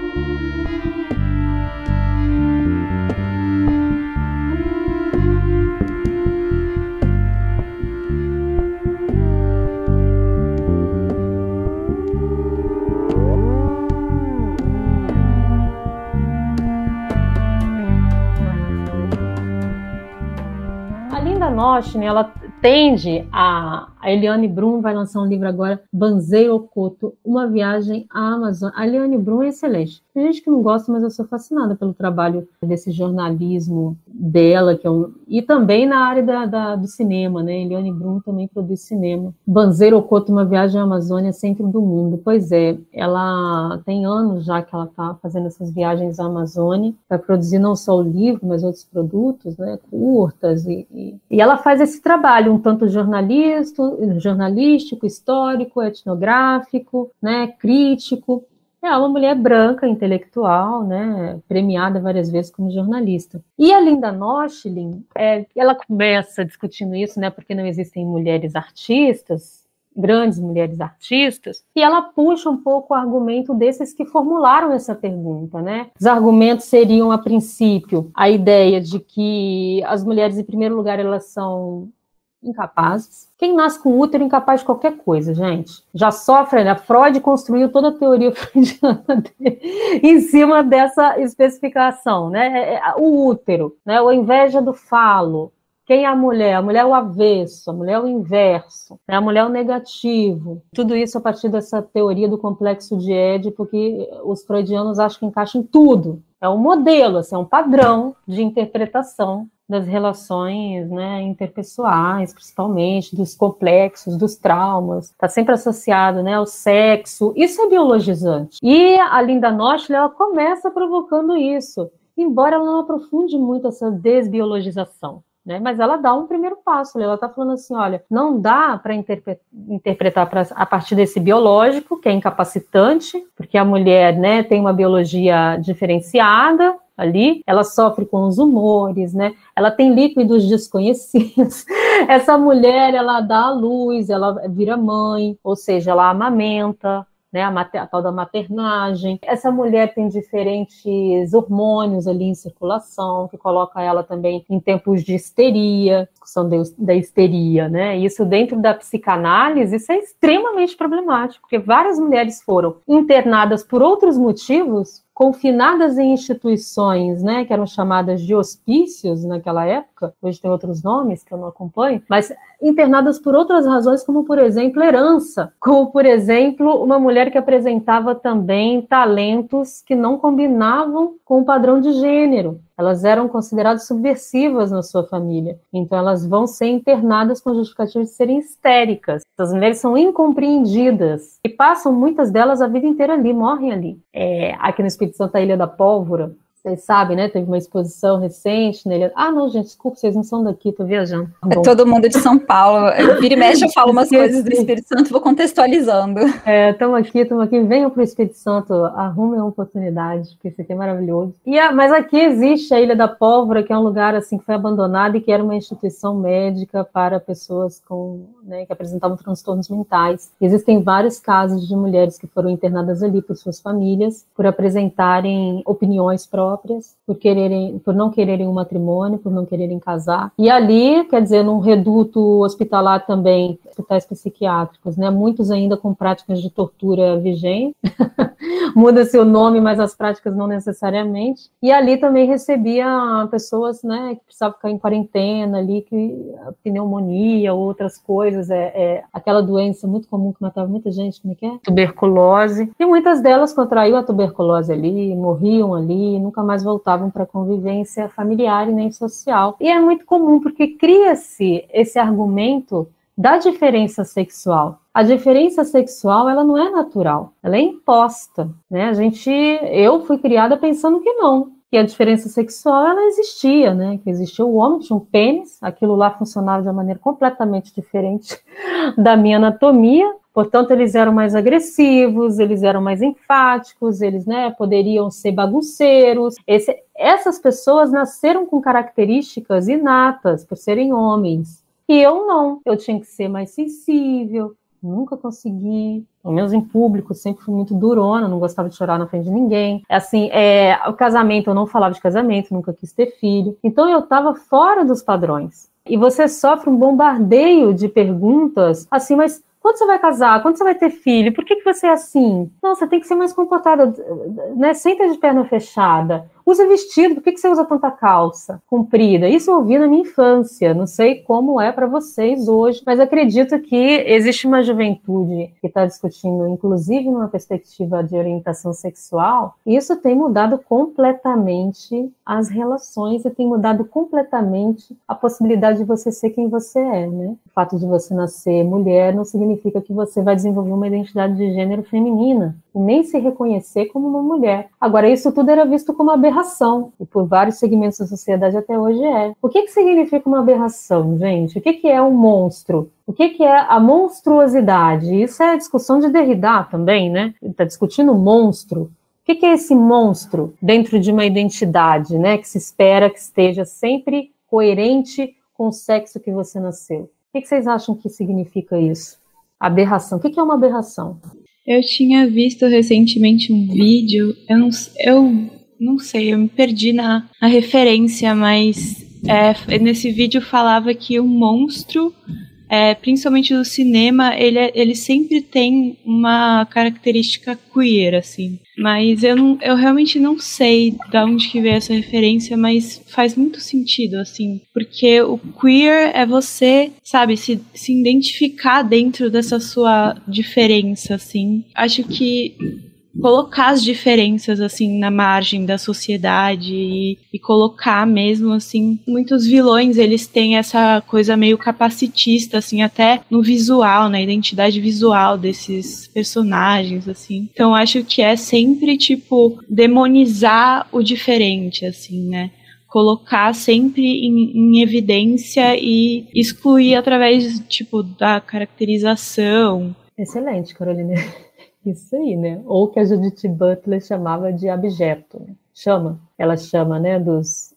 Noshne, ela tende a. A Eliane Brum vai lançar um livro agora, Banzei Oculto, Uma Viagem à Amazônia. A Eliane Brum é excelente. Tem gente que não gosta, mas eu sou fascinada pelo trabalho desse jornalismo dela, que é um, e também na área da, da, do cinema, né? Eliane Brum também produz cinema. Banzeiro Oculto, Uma Viagem à Amazônia, Centro do Mundo. Pois é, ela tem anos já que ela está fazendo essas viagens à Amazônia, para produzir não só o livro, mas outros produtos, né? Curtas, e, e, e ela faz esse trabalho um tanto jornalista, jornalístico, histórico, etnográfico, né, crítico. É uma mulher branca, intelectual, né, premiada várias vezes como jornalista. E a Linda Nochlin, é, ela começa discutindo isso, né, porque não existem mulheres artistas, grandes mulheres artistas, e ela puxa um pouco o argumento desses que formularam essa pergunta, né? Os argumentos seriam, a princípio, a ideia de que as mulheres, em primeiro lugar, elas são incapazes. Quem nasce com útero é incapaz de qualquer coisa, gente. Já sofre, né? Freud construiu toda a teoria [laughs] freudiana em cima dessa especificação, né? É, é, o útero, né? A inveja do falo. Quem é a mulher? A mulher é o avesso, a mulher é o inverso, né? a mulher é o negativo. Tudo isso a partir dessa teoria do complexo de Édipo, que os freudianos acham que encaixa em tudo. É um modelo, assim, é um padrão de interpretação das relações né, interpessoais, principalmente, dos complexos, dos traumas, está sempre associado né, ao sexo. Isso é biologizante. E a Linda Nostl, ela começa provocando isso, embora ela não aprofunde muito essa desbiologização. Né? Mas ela dá um primeiro passo. Ela está falando assim: olha, não dá para interpretar pra, a partir desse biológico, que é incapacitante, porque a mulher né, tem uma biologia diferenciada, ali, ela sofre com os humores, né? Ela tem líquidos desconhecidos. [laughs] Essa mulher, ela dá a luz, ela vira mãe, ou seja, ela amamenta, né, a, mater, a, tal da maternagem. Essa mulher tem diferentes hormônios ali em circulação, que coloca ela também em tempos de histeria, discussão da histeria, né? Isso dentro da psicanálise, isso é extremamente problemático, porque várias mulheres foram internadas por outros motivos confinadas em instituições, né, que eram chamadas de hospícios naquela época, hoje tem outros nomes que eu não acompanho, mas internadas por outras razões, como por exemplo herança, como por exemplo uma mulher que apresentava também talentos que não combinavam com o padrão de gênero. Elas eram consideradas subversivas na sua família. Então, elas vão ser internadas com justificativa de serem histéricas. Essas mulheres são incompreendidas e passam muitas delas a vida inteira ali, morrem ali. É, aqui no Espírito Santo, a Ilha da Pólvora, vocês sabem, né? Teve uma exposição recente nele. Ah, não, gente, desculpa, vocês não são daqui, tô viajando. Tá é todo mundo de São Paulo. [laughs] Vira e mexe, eu falo umas coisas do Espírito Santo, vou contextualizando. É, estamos aqui, estamos aqui. Venham para o Espírito Santo, arrumem uma oportunidade, porque isso aqui é maravilhoso. E a, mas aqui existe a Ilha da Pólvora, que é um lugar assim que foi abandonado e que era uma instituição médica para pessoas com, né, que apresentavam transtornos mentais. Existem vários casos de mulheres que foram internadas ali por suas famílias, por apresentarem opiniões próprias próprias, por quererem, por não quererem um matrimônio, por não quererem casar. E ali, quer dizer, num reduto hospitalar também, hospitais psiquiátricos, né? Muitos ainda com práticas de tortura vigente. [laughs] Muda-se o nome, mas as práticas não necessariamente. E ali também recebia pessoas, né, que precisavam ficar em quarentena ali, que pneumonia, outras coisas, é, é aquela doença muito comum que matava muita gente, como é que é? Tuberculose. E muitas delas contraíam a tuberculose ali, morriam ali, nunca mais voltavam para a convivência familiar e nem social. E é muito comum porque cria-se esse argumento da diferença sexual. A diferença sexual, ela não é natural, ela é imposta, né? A gente, eu fui criada pensando que não, que a diferença sexual ela existia, né? Que existia o homem, tinha um pênis, aquilo lá funcionava de uma maneira completamente diferente [laughs] da minha anatomia. Portanto, eles eram mais agressivos, eles eram mais enfáticos, eles né, poderiam ser bagunceiros. Esse, essas pessoas nasceram com características inatas por serem homens. E eu não. Eu tinha que ser mais sensível, nunca consegui. Pelo menos em público, sempre fui muito durona, não gostava de chorar na frente de ninguém. Assim, é, o casamento, eu não falava de casamento, nunca quis ter filho. Então eu estava fora dos padrões. E você sofre um bombardeio de perguntas assim, mas quando você vai casar? Quando você vai ter filho? Por que, que você é assim? Não, você tem que ser mais comportada, né? Senta de perna fechada. Usa vestido, por que, que você usa tanta calça comprida? Isso eu ouvi na minha infância, não sei como é para vocês hoje, mas acredito que existe uma juventude que está discutindo, inclusive numa perspectiva de orientação sexual, e isso tem mudado completamente as relações e tem mudado completamente a possibilidade de você ser quem você é, né? O fato de você nascer mulher não significa que você vai desenvolver uma identidade de gênero feminina e nem se reconhecer como uma mulher. Agora, isso tudo era visto como aberração, e por vários segmentos da sociedade até hoje é. O que, que significa uma aberração, gente? O que, que é um monstro? O que, que é a monstruosidade? Isso é a discussão de Derrida também, né? Ele está discutindo monstro. O que, que é esse monstro dentro de uma identidade, né? Que se espera que esteja sempre coerente com o sexo que você nasceu. O que, que vocês acham que significa isso? Aberração. O que, que é uma aberração? Eu tinha visto recentemente um vídeo, eu não, eu não sei, eu me perdi na, na referência, mas é, nesse vídeo falava que o monstro é, principalmente do cinema, ele, é, ele sempre tem uma característica queer, assim. Mas eu, não, eu realmente não sei de onde que veio essa referência, mas faz muito sentido, assim. Porque o queer é você, sabe, se, se identificar dentro dessa sua diferença, assim. Acho que colocar as diferenças assim na margem da sociedade e, e, colocar mesmo assim muitos vilões eles têm essa coisa meio capacitista assim até no visual na identidade visual desses personagens assim. Então acho que é sempre tipo demonizar o diferente assim né? Colocar sempre em, em, evidência e excluir através tipo da caracterização. Excelente Carolina isso aí, né? Ou que a Judith Butler chamava de abjeto. Né? Chama, ela chama, né, dos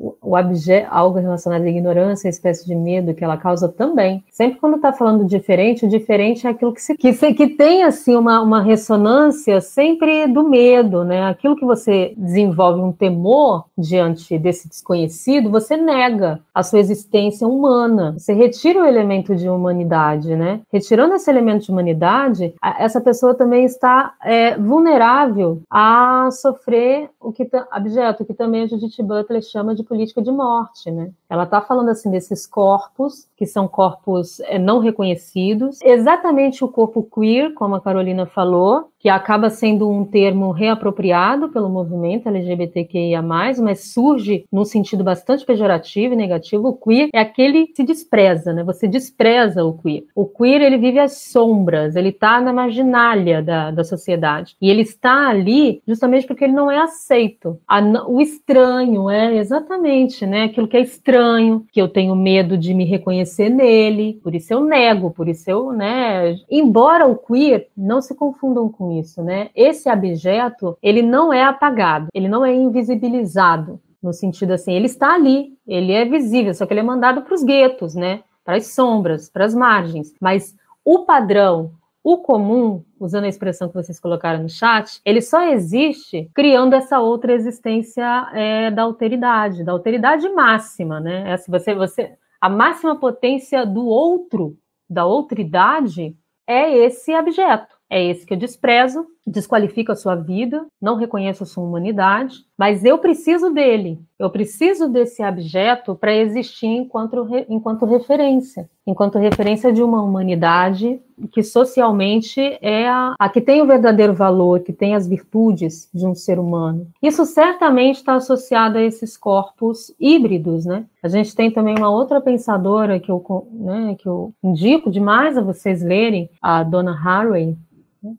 o objeto, algo relacionado à ignorância, a espécie de medo que ela causa também. Sempre quando está falando diferente, o diferente é aquilo que, se, que, se, que tem assim uma, uma ressonância sempre do medo, né? Aquilo que você desenvolve um temor diante desse desconhecido, você nega a sua existência humana. Você retira o elemento de humanidade, né? Retirando esse elemento de humanidade, essa pessoa também está é, vulnerável a sofrer o que objeto que também a Judith Butler chama de política de morte, né? Ela está falando assim desses corpos que são corpos é, não reconhecidos, exatamente o corpo queer, como a Carolina falou, que acaba sendo um termo reapropriado pelo movimento LGBTQIA+, mas surge num sentido bastante pejorativo e negativo. O queer é aquele que se despreza, né? Você despreza o queer. O queer, ele vive às sombras, ele está na marginália da, da sociedade. E ele está ali justamente porque ele não é aceito. A, o estranho é exatamente, né? Aquilo que é estranho, que eu tenho medo de me reconhecer nele, por isso eu nego, por isso eu, né? Embora o queer, não se confundam com isso, né? Esse abjeto, ele não é apagado, ele não é invisibilizado, no sentido assim, ele está ali, ele é visível, só que ele é mandado para os guetos, né? Para as sombras, para as margens. Mas o padrão, o comum, usando a expressão que vocês colocaram no chat, ele só existe criando essa outra existência é, da alteridade, da alteridade máxima, né? É assim, você, você, a máxima potência do outro, da outridade, é esse abjeto. É esse que eu desprezo, desqualifico a sua vida, não reconheço a sua humanidade, mas eu preciso dele. Eu preciso desse objeto para existir enquanto, enquanto referência, enquanto referência de uma humanidade que socialmente é a, a que tem o verdadeiro valor, que tem as virtudes de um ser humano. Isso certamente está associado a esses corpos híbridos, né? A gente tem também uma outra pensadora que eu, né, que eu indico demais a vocês lerem, a Donna Haraway,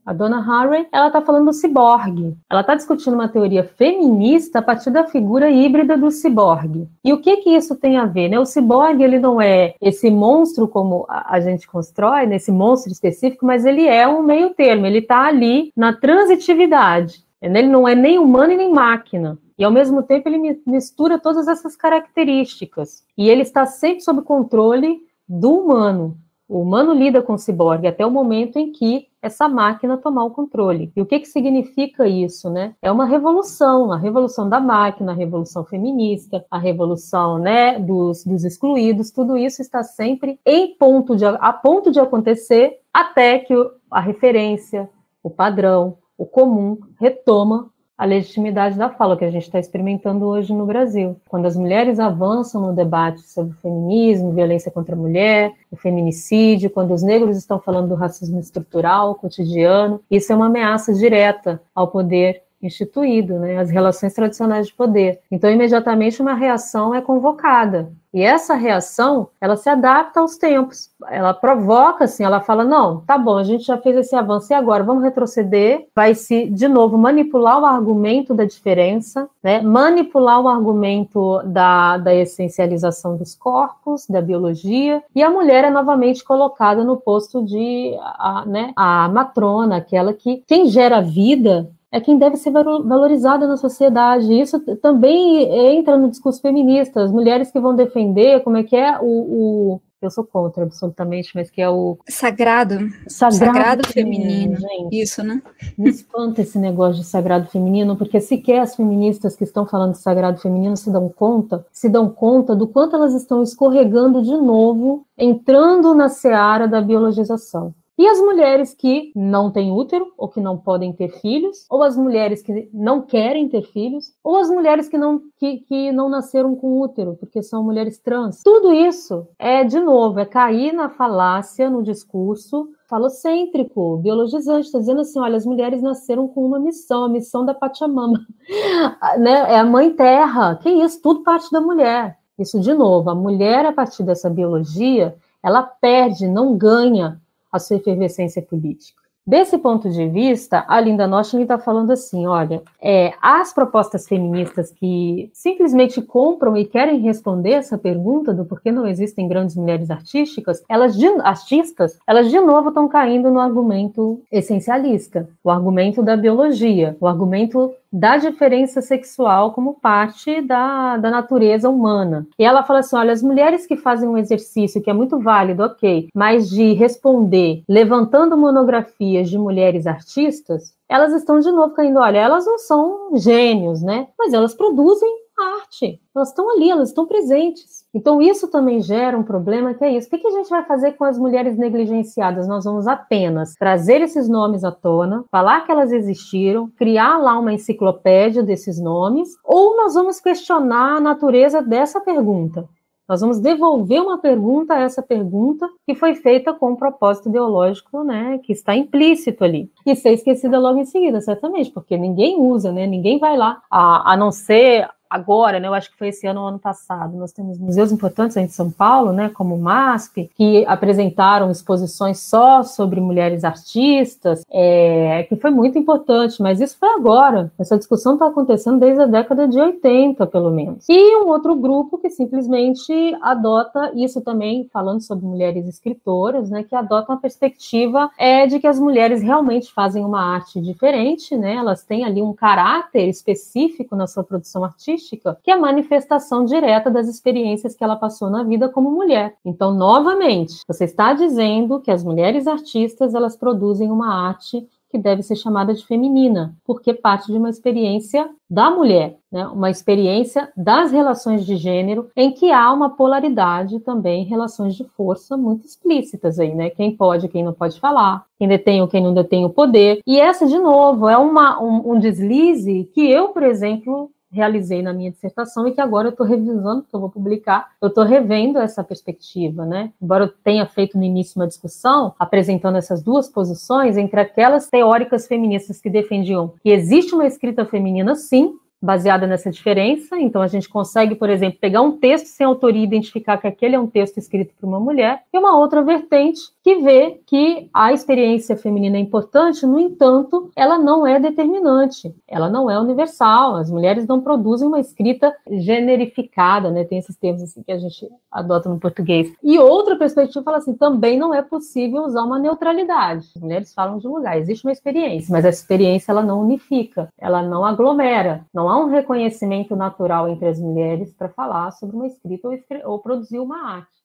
a dona Harry, ela está falando do ciborgue. Ela está discutindo uma teoria feminista a partir da figura híbrida do ciborgue. E o que que isso tem a ver? Né? O ciborgue ele não é esse monstro como a gente constrói, nesse né? monstro específico, mas ele é um meio termo. Ele está ali na transitividade. Ele não é nem humano e nem máquina. E ao mesmo tempo ele mistura todas essas características. E ele está sempre sob controle do humano. O humano lida com o ciborgue até o momento em que essa máquina tomar o controle. E o que, que significa isso, né? É uma revolução, a revolução da máquina, a revolução feminista, a revolução né, dos, dos excluídos, tudo isso está sempre em ponto de, a ponto de acontecer até que a referência, o padrão, o comum retoma a legitimidade da fala que a gente está experimentando hoje no Brasil. Quando as mulheres avançam no debate sobre feminismo, violência contra a mulher, o feminicídio, quando os negros estão falando do racismo estrutural, cotidiano, isso é uma ameaça direta ao poder instituído, né, as relações tradicionais de poder. Então, imediatamente uma reação é convocada. E essa reação, ela se adapta aos tempos. Ela provoca, assim, ela fala: não, tá bom, a gente já fez esse avanço e agora vamos retroceder. Vai se, de novo, manipular o argumento da diferença, né? manipular o argumento da, da essencialização dos corpos, da biologia, e a mulher é novamente colocada no posto de a, né, a matrona, aquela que quem gera vida é quem deve ser valorizada na sociedade. Isso também entra no discurso feminista. As mulheres que vão defender como é que é o, o eu sou contra absolutamente, mas que é o sagrado, sagrado, sagrado feminino, feminino. isso, né? Me espanta esse negócio de sagrado feminino, porque sequer as feministas que estão falando de sagrado feminino se dão conta, se dão conta do quanto elas estão escorregando de novo, entrando na seara da biologização. E as mulheres que não têm útero, ou que não podem ter filhos, ou as mulheres que não querem ter filhos, ou as mulheres que não, que, que não nasceram com útero, porque são mulheres trans. Tudo isso é, de novo, é cair na falácia, no discurso falocêntrico, biologizante, está dizendo assim, olha, as mulheres nasceram com uma missão, a missão da Pachamama, [laughs] né? É a mãe terra, que isso, tudo parte da mulher. Isso, de novo, a mulher, a partir dessa biologia, ela perde, não ganha a sua efervescência política. Desse ponto de vista, a Linda Nostrin está falando assim: olha, é, as propostas feministas que simplesmente compram e querem responder essa pergunta do porquê não existem grandes mulheres artísticas, elas de, artistas, elas de novo estão caindo no argumento essencialista, o argumento da biologia, o argumento da diferença sexual como parte da, da natureza humana. E ela fala assim: olha, as mulheres que fazem um exercício que é muito válido, ok, mas de responder levantando monografias de mulheres artistas, elas estão de novo caindo. Olha, elas não são gênios, né? Mas elas produzem arte. Elas estão ali, elas estão presentes. Então, isso também gera um problema que é isso. O que a gente vai fazer com as mulheres negligenciadas? Nós vamos apenas trazer esses nomes à tona, falar que elas existiram, criar lá uma enciclopédia desses nomes, ou nós vamos questionar a natureza dessa pergunta? Nós vamos devolver uma pergunta a essa pergunta que foi feita com um propósito ideológico, né, que está implícito ali. E ser esquecida logo em seguida, certamente, porque ninguém usa, né, ninguém vai lá, a, a não ser agora, né, eu acho que foi esse ano ou ano passado, nós temos museus importantes em São Paulo, né, como o MASP, que apresentaram exposições só sobre mulheres artistas, é, que foi muito importante, mas isso foi agora. Essa discussão está acontecendo desde a década de 80, pelo menos. E um outro grupo que simplesmente adota isso também, falando sobre mulheres escritoras, né, que adota uma perspectiva é, de que as mulheres realmente fazem uma arte diferente, né, elas têm ali um caráter específico na sua produção artística, artística, que é a manifestação direta das experiências que ela passou na vida como mulher. Então, novamente, você está dizendo que as mulheres artistas elas produzem uma arte que deve ser chamada de feminina, porque parte de uma experiência da mulher, né? uma experiência das relações de gênero, em que há uma polaridade também, relações de força muito explícitas aí, né? Quem pode, quem não pode falar, quem detém ou quem não detém o poder. E essa, de novo, é uma, um, um deslize que eu, por exemplo, realizei na minha dissertação e que agora eu estou revisando, porque eu vou publicar, eu estou revendo essa perspectiva, né? Embora eu tenha feito no início uma discussão apresentando essas duas posições entre aquelas teóricas feministas que defendiam que existe uma escrita feminina, sim, baseada nessa diferença. Então, a gente consegue, por exemplo, pegar um texto sem autoria e identificar que aquele é um texto escrito por uma mulher, e uma outra vertente que vê que a experiência feminina é importante, no entanto, ela não é determinante, ela não é universal. As mulheres não produzem uma escrita generificada, né? Tem esses termos assim que a gente adota no português. E outra perspectiva fala assim: também não é possível usar uma neutralidade. As mulheres falam de um lugar, existe uma experiência, mas essa experiência ela não unifica, ela não aglomera, não há um reconhecimento natural entre as mulheres para falar sobre uma escrita ou, ou produzir uma arte.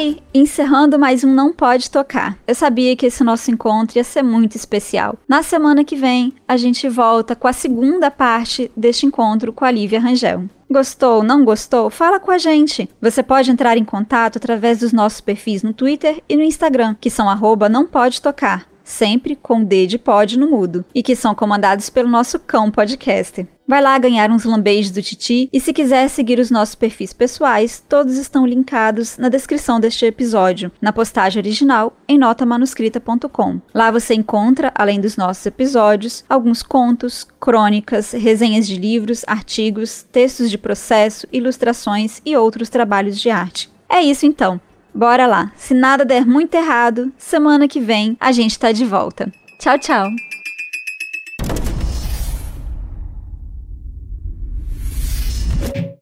Aí, encerrando mais um Não Pode Tocar. Eu sabia que esse nosso encontro ia ser muito especial. Na semana que vem, a gente volta com a segunda parte deste encontro com a Lívia Rangel. Gostou, não gostou? Fala com a gente. Você pode entrar em contato através dos nossos perfis no Twitter e no Instagram, que são arroba não pode tocar sempre com D de pod no mudo, e que são comandados pelo nosso cão podcast. Vai lá ganhar uns lambejos do Titi e se quiser seguir os nossos perfis pessoais, todos estão linkados na descrição deste episódio, na postagem original em notamanuscrita.com. Lá você encontra, além dos nossos episódios, alguns contos, crônicas, resenhas de livros, artigos, textos de processo, ilustrações e outros trabalhos de arte. É isso então. Bora lá. Se nada der muito errado, semana que vem a gente tá de volta. Tchau, tchau.